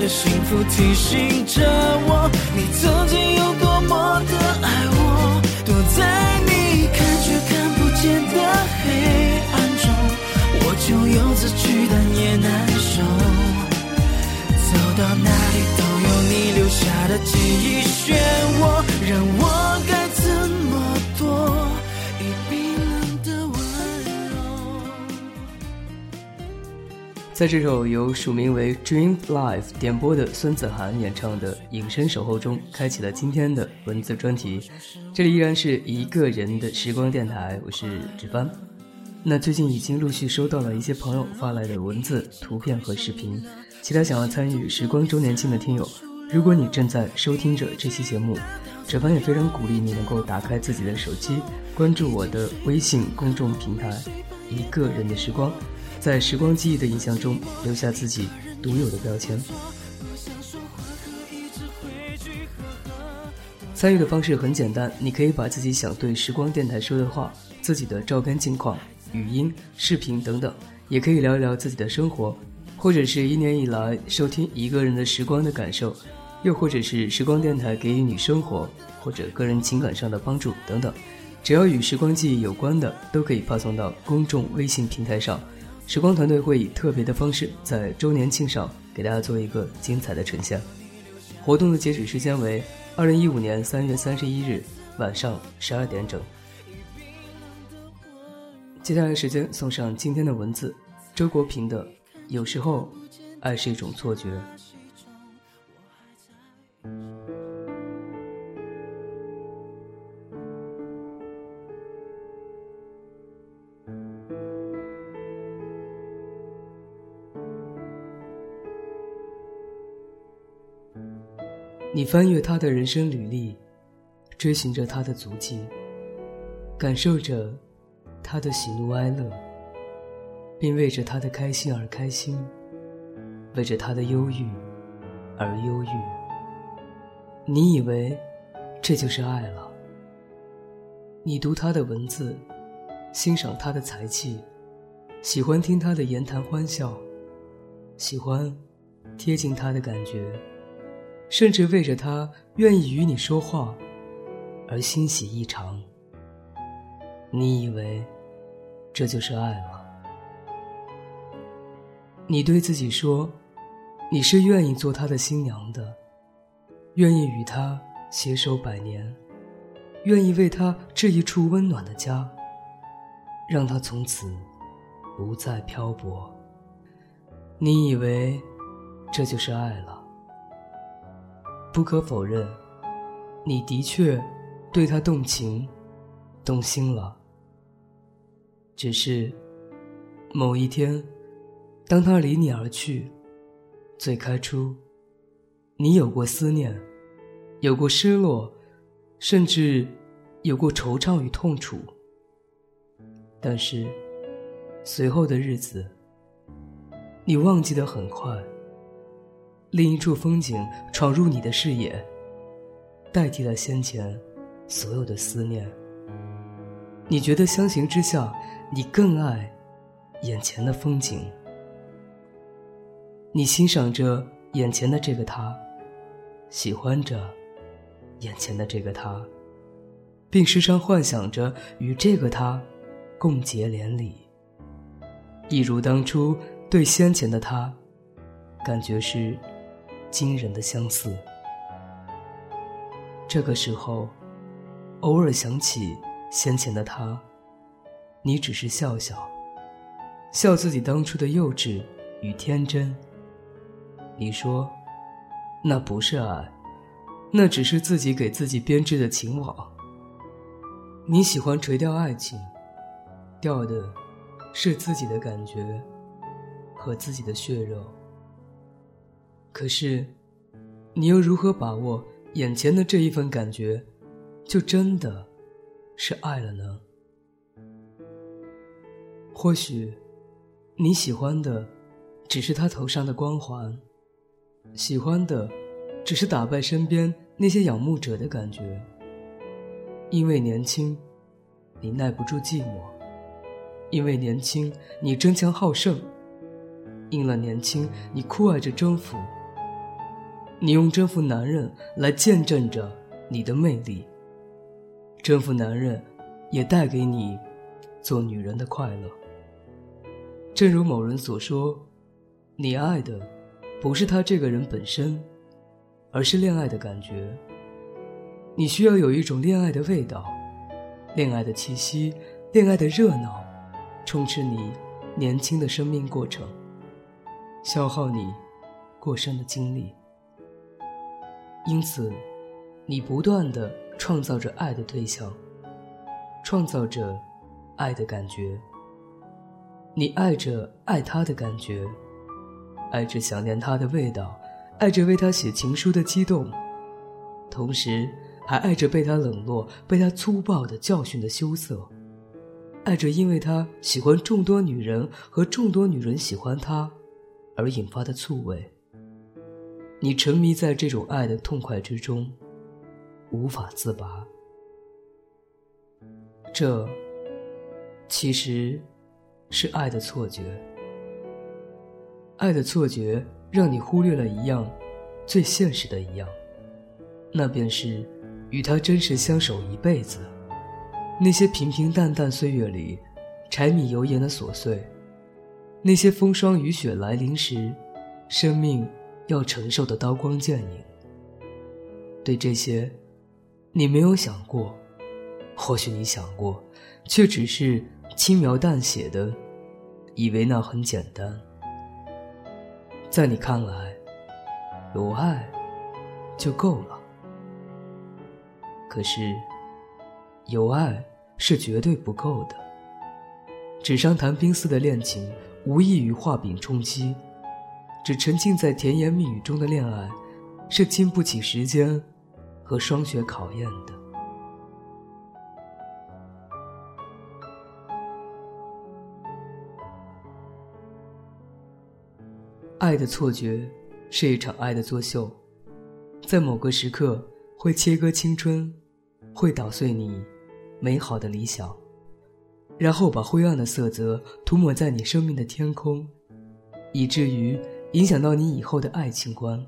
的幸福提醒着我，你曾经有多么的爱我。躲在你看却看不见的黑暗中，我就有自取但也难受。走到哪里都有你留下的记忆漩涡，让我在这首由署名为 Dream Life 点播的孙子涵演唱的《隐身守候》中，开启了今天的文字专题。这里依然是一个人的时光电台，我是志帆。那最近已经陆续收到了一些朋友发来的文字、图片和视频，其他想要参与时光周年庆的听友，如果你正在收听着这期节目，志帆也非常鼓励你能够打开自己的手机，关注我的微信公众平台“一个人的时光”。在时光记忆的印象中留下自己独有的标签。参与的方式很简单，你可以把自己想对时光电台说的话、自己的照片近况、语音、视频等等，也可以聊一聊自己的生活，或者是一年以来收听一个人的时光的感受，又或者是时光电台给予你生活或者个人情感上的帮助等等，只要与时光记忆有关的，都可以发送到公众微信平台上。时光团队会以特别的方式在周年庆上给大家做一个精彩的呈现。活动的截止时间为二零一五年三月三十一日晚上十二点整。接下来时间送上今天的文字：周国平的《有时候，爱是一种错觉》。翻阅他的人生履历，追寻着他的足迹，感受着他的喜怒哀乐，并为着他的开心而开心，为着他的忧郁而忧郁。你以为这就是爱了？你读他的文字，欣赏他的才气，喜欢听他的言谈欢笑，喜欢贴近他的感觉。甚至为着他愿意与你说话，而欣喜异常。你以为这就是爱了？你对自己说，你是愿意做他的新娘的，愿意与他携手百年，愿意为他置一处温暖的家，让他从此不再漂泊。你以为这就是爱了？不可否认，你的确对他动情、动心了。只是某一天，当他离你而去，最开初，你有过思念，有过失落，甚至有过惆怅与痛楚。但是，随后的日子，你忘记的很快。另一处风景闯入你的视野，代替了先前所有的思念。你觉得相形之下，你更爱眼前的风景。你欣赏着眼前的这个他，喜欢着眼前的这个他，并时常幻想着与这个他共结连理，一如当初对先前的他，感觉是惊人的相似。这个时候，偶尔想起先前的他，你只是笑笑，笑自己当初的幼稚与天真。你说，那不是爱，那只是自己给自己编织的情网。你喜欢垂钓爱情，钓的是自己的感觉和自己的血肉。可是，你又如何把握眼前的这一份感觉，就真的是爱了呢？或许，你喜欢的只是他头上的光环。喜欢的，只是打败身边那些仰慕者的感觉。因为年轻，你耐不住寂寞；因为年轻，你争强好胜；因了年轻，你酷爱着征服。你用征服男人来见证着你的魅力。征服男人，也带给你做女人的快乐。正如某人所说，你爱的。不是他这个人本身，而是恋爱的感觉。你需要有一种恋爱的味道，恋爱的气息，恋爱的热闹，充斥你年轻的生命过程，消耗你过深的精力。因此，你不断的创造着爱的对象，创造着爱的感觉。你爱着爱他的感觉。爱着想念他的味道，爱着为他写情书的激动，同时还爱着被他冷落、被他粗暴的教训的羞涩，爱着因为他喜欢众多女人和众多女人喜欢他而引发的醋味。你沉迷在这种爱的痛快之中，无法自拔。这其实是爱的错觉。爱的错觉让你忽略了一样最现实的一样，那便是与他真实相守一辈子。那些平平淡淡岁月里，柴米油盐的琐碎，那些风霜雨雪来临时，生命要承受的刀光剑影。对这些，你没有想过，或许你想过，却只是轻描淡写的，以为那很简单。在你看来，有爱就够了。可是，有爱是绝对不够的。纸上谈兵似的恋情，无异于画饼充饥；只沉浸在甜言蜜语中的恋爱，是经不起时间和霜雪考验的。爱的错觉是一场爱的作秀，在某个时刻会切割青春，会捣碎你美好的理想，然后把灰暗的色泽涂抹在你生命的天空，以至于影响到你以后的爱情观、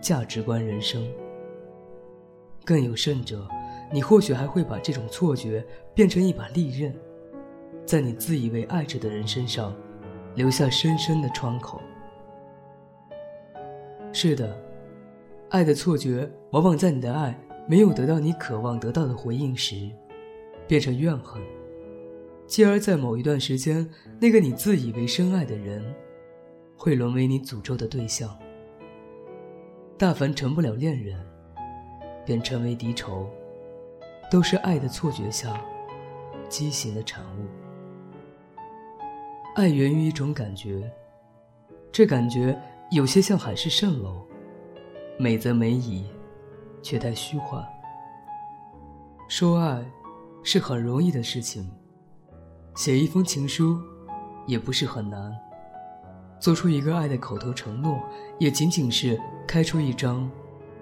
价值观、人生。更有甚者，你或许还会把这种错觉变成一把利刃，在你自以为爱着的人身上留下深深的创口。是的，爱的错觉往往在你的爱没有得到你渴望得到的回应时，变成怨恨，继而在某一段时间，那个你自以为深爱的人，会沦为你诅咒的对象。大凡成不了恋人，便成为敌仇，都是爱的错觉下畸形的产物。爱源于一种感觉，这感觉。有些像海市蜃楼，美则美矣，却太虚幻。说爱是很容易的事情，写一封情书也不是很难，做出一个爱的口头承诺也仅仅是开出一张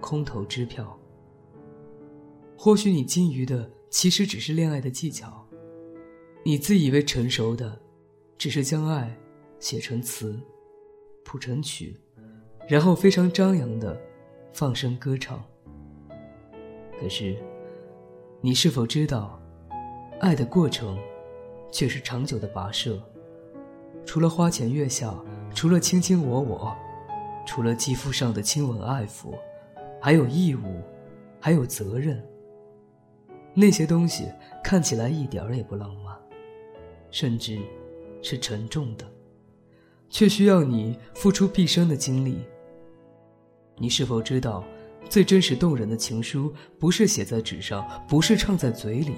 空头支票。或许你精于的其实只是恋爱的技巧，你自以为成熟的，只是将爱写成词，谱成曲，然后非常张扬的放声歌唱。可是，你是否知道，爱的过程却是长久的跋涉？除了花前月下，除了卿卿我我，除了肌肤上的亲吻爱抚，还有义务，还有责任。那些东西看起来一点儿也不浪漫，甚至是沉重的，却需要你付出毕生的精力。你是否知道，最真实动人的情书不是写在纸上，不是唱在嘴里，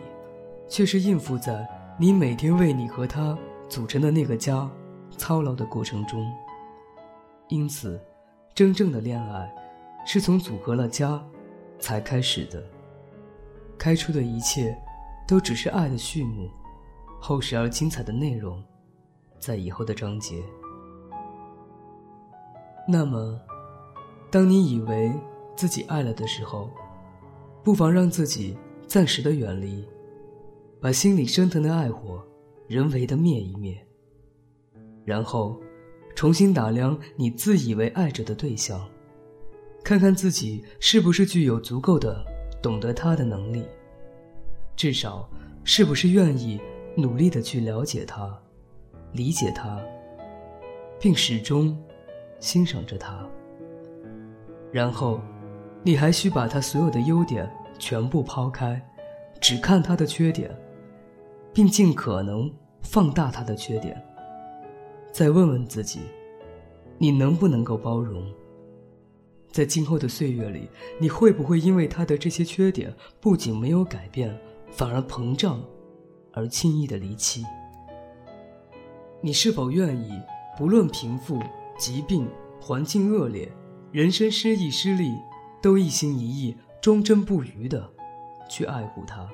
却是应付在你每天为你和他组成的那个家操劳的过程中。因此，真正的恋爱是从组合了家才开始的。开出的一切，都只是爱的序幕，厚实而精彩的内容，在以后的章节。那么，当你以为自己爱了的时候，不妨让自己暂时的远离，把心里升腾的爱火人为的灭一灭，然后重新打量你自以为爱着的对象，看看自己是不是具有足够的。懂得他的能力，至少是不是愿意努力的去了解他、理解他，并始终欣赏着他。然后，你还需把他所有的优点全部抛开，只看他的缺点，并尽可能放大他的缺点。再问问自己，你能不能够包容？在今后的岁月里，你会不会因为他的这些缺点，不仅没有改变，反而膨胀，而轻易的离弃？你是否愿意，不论贫富、疾病、环境恶劣、人生失意失利，都一心一意、忠贞不渝的去爱护他？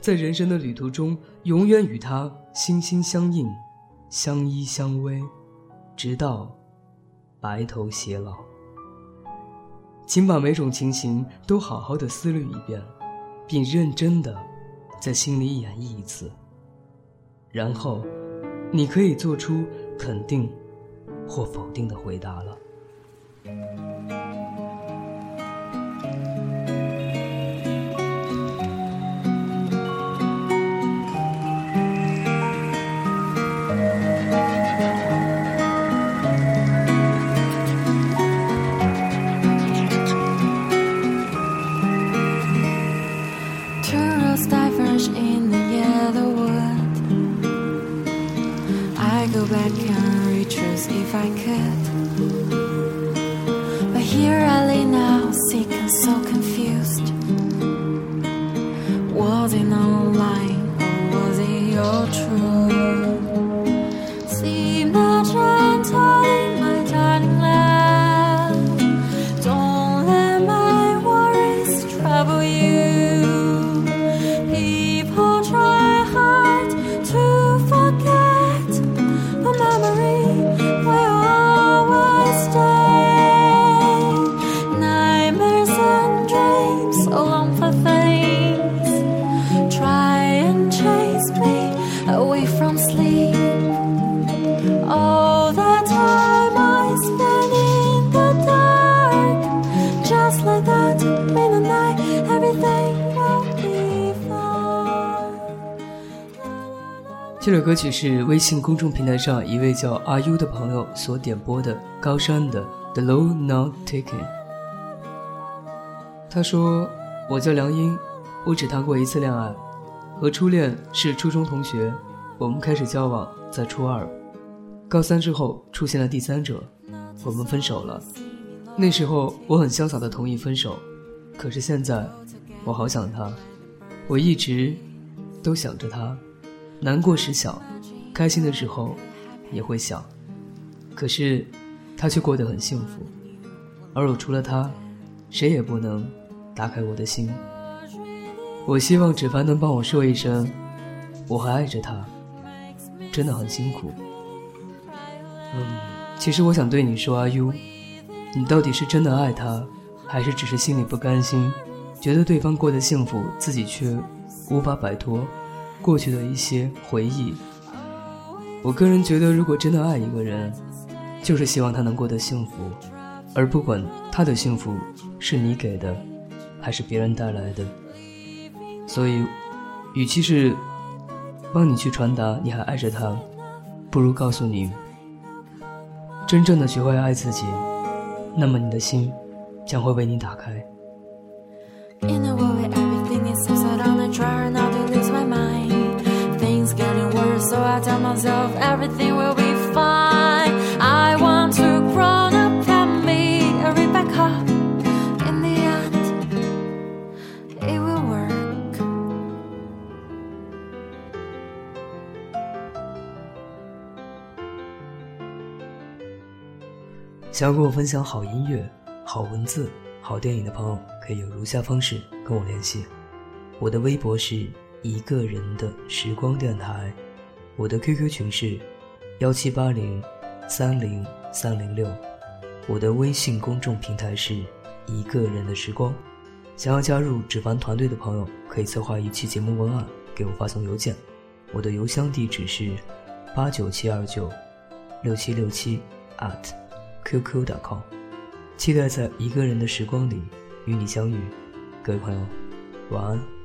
在人生的旅途中，永远与他心心相印、相依相偎，直到白头偕老。请把每种情形都好好的思虑一遍，并认真的在心里演绎一次。然后，你可以做出肯定或否定的回答了。歌曲是微信公众平台上一位叫阿 U 的朋友所点播的高山的《The Low Not Taken》。他说：“我叫梁英，我只谈过一次恋爱，和初恋是初中同学，我们开始交往在初二，高三之后出现了第三者，我们分手了。那时候我很潇洒的同意分手，可是现在我好想他，我一直都想着他。”难过时想，开心的时候也会想，可是他却过得很幸福，而我除了他，谁也不能打开我的心。我希望芷凡能帮我说一声，我还爱着他，真的很辛苦。嗯，其实我想对你说，阿 U，你到底是真的爱他，还是只是心里不甘心，觉得对方过得幸福，自己却无法摆脱？过去的一些回忆。我个人觉得，如果真的爱一个人，就是希望他能过得幸福，而不管他的幸福是你给的，还是别人带来的。所以，与其是帮你去传达你还爱着他，不如告诉你，真正的学会爱自己，那么你的心将会为你打开。They will be fine。I want to grow up and me a Rebecca in the end。it will work。想要跟我分享好音乐、好文字、好电影的朋友，可以有如下方式跟我联系：我的微博是一个人的时光电台，我的 QQ 群是。幺七八零三零三零六，我的微信公众平台是一个人的时光。想要加入纸凡团队的朋友，可以策划一期节目文案给我发送邮件，我的邮箱地址是八九七二九六七六七 at。qq.com，期待在一个人的时光里与你相遇，各位朋友，晚安。